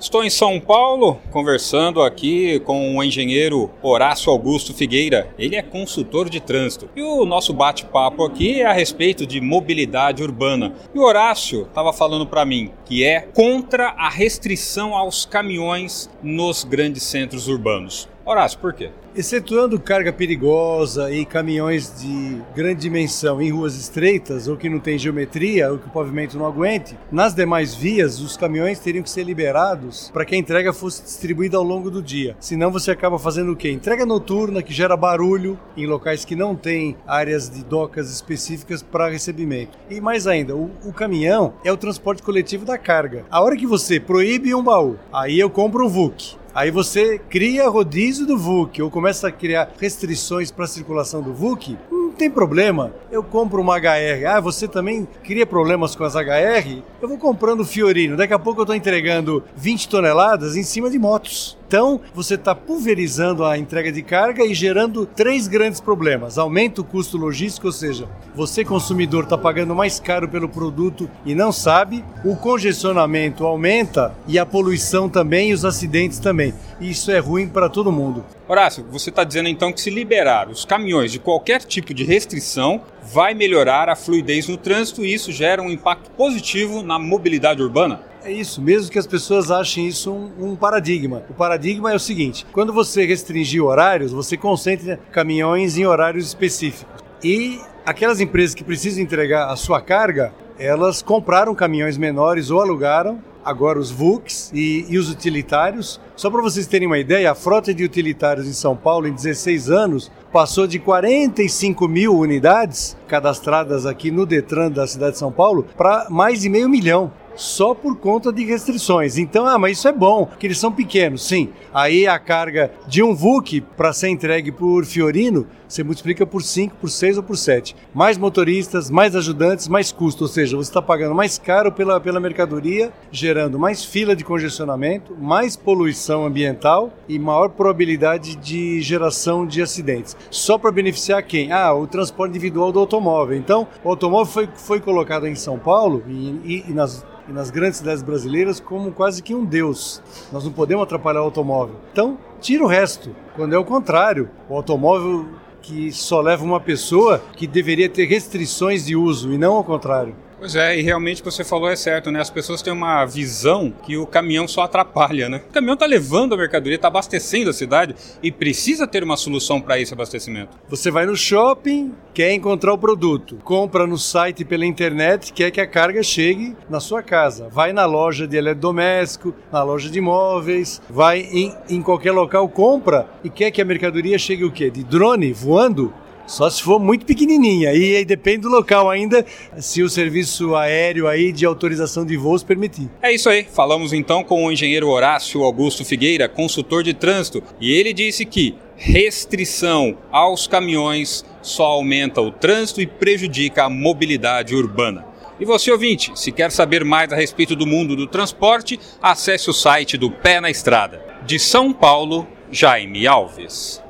Estou em São Paulo conversando aqui com o engenheiro Horácio Augusto Figueira. Ele é consultor de trânsito. E o nosso bate-papo aqui é a respeito de mobilidade urbana. E o Horácio estava falando para mim que é contra a restrição aos caminhões nos grandes centros urbanos. Horácio, por quê? Excetuando carga perigosa e caminhões de grande dimensão em ruas estreitas ou que não tem geometria ou que o pavimento não aguente, nas demais vias os caminhões teriam que ser liberados para que a entrega fosse distribuída ao longo do dia. Senão você acaba fazendo o quê? Entrega noturna que gera barulho em locais que não tem áreas de docas específicas para recebimento. E mais ainda, o, o caminhão é o transporte coletivo da carga. A hora que você proíbe um baú, aí eu compro um VUC. Aí você cria rodízio do VUC ou começa a criar restrições para a circulação do VUC, não tem problema. Eu compro uma HR. Ah, você também cria problemas com as HR? Eu vou comprando Fiorino. Daqui a pouco eu estou entregando 20 toneladas em cima de motos. Então, você está pulverizando a entrega de carga e gerando três grandes problemas. Aumenta o custo logístico, ou seja, você consumidor está pagando mais caro pelo produto e não sabe. O congestionamento aumenta e a poluição também e os acidentes também. Isso é ruim para todo mundo. Horácio, você está dizendo então que se liberar os caminhões de qualquer tipo de restrição vai melhorar a fluidez no trânsito e isso gera um impacto positivo na mobilidade urbana? É isso, mesmo que as pessoas achem isso um, um, paradigma. O paradigma é o seguinte: quando você restringir horários, você concentra caminhões em horários específicos. E aquelas empresas que precisam entregar a sua carga, elas compraram caminhões menores ou alugaram agora os VUCs e, e os utilitários. Só para vocês terem uma ideia, a frota de utilitários em São Paulo em 16 anos passou de 45 mil unidades cadastradas aqui no Detran da cidade de São Paulo para mais de meio milhão só por conta de restrições. Então, ah, mas isso é bom, que eles são pequenos. Sim, aí a carga de um VUC para ser entregue por Fiorino, você multiplica por 5, por 6 ou por 7. Mais motoristas, mais ajudantes, mais custo, ou seja, você está pagando mais caro pela, pela mercadoria, gerando mais fila de congestionamento, mais poluição ambiental e maior probabilidade de geração de acidentes. Só para beneficiar quem? Ah, o transporte individual do automóvel. Então, o automóvel foi, foi colocado em São Paulo e, e, e nas e nas grandes cidades brasileiras como quase que um deus. Nós não podemos atrapalhar o automóvel. Então, tira o resto. Quando é o contrário, o automóvel que só leva uma pessoa que deveria ter restrições de uso e não ao contrário. Pois é, e realmente o que você falou é certo, né? As pessoas têm uma visão que o caminhão só atrapalha, né? O caminhão está levando a mercadoria, está abastecendo a cidade e precisa ter uma solução para esse abastecimento. Você vai no shopping, quer encontrar o produto, compra no site pela internet, quer que a carga chegue na sua casa. Vai na loja de eletrodoméstico, na loja de imóveis, vai em, em qualquer local, compra e quer que a mercadoria chegue o quê? De drone voando? Só se for muito pequenininha. E aí depende do local ainda, se o serviço aéreo aí de autorização de voos permitir. É isso aí. Falamos então com o engenheiro Horácio Augusto Figueira, consultor de trânsito, e ele disse que restrição aos caminhões só aumenta o trânsito e prejudica a mobilidade urbana. E você ouvinte, se quer saber mais a respeito do mundo do transporte, acesse o site do Pé na Estrada. De São Paulo, Jaime Alves.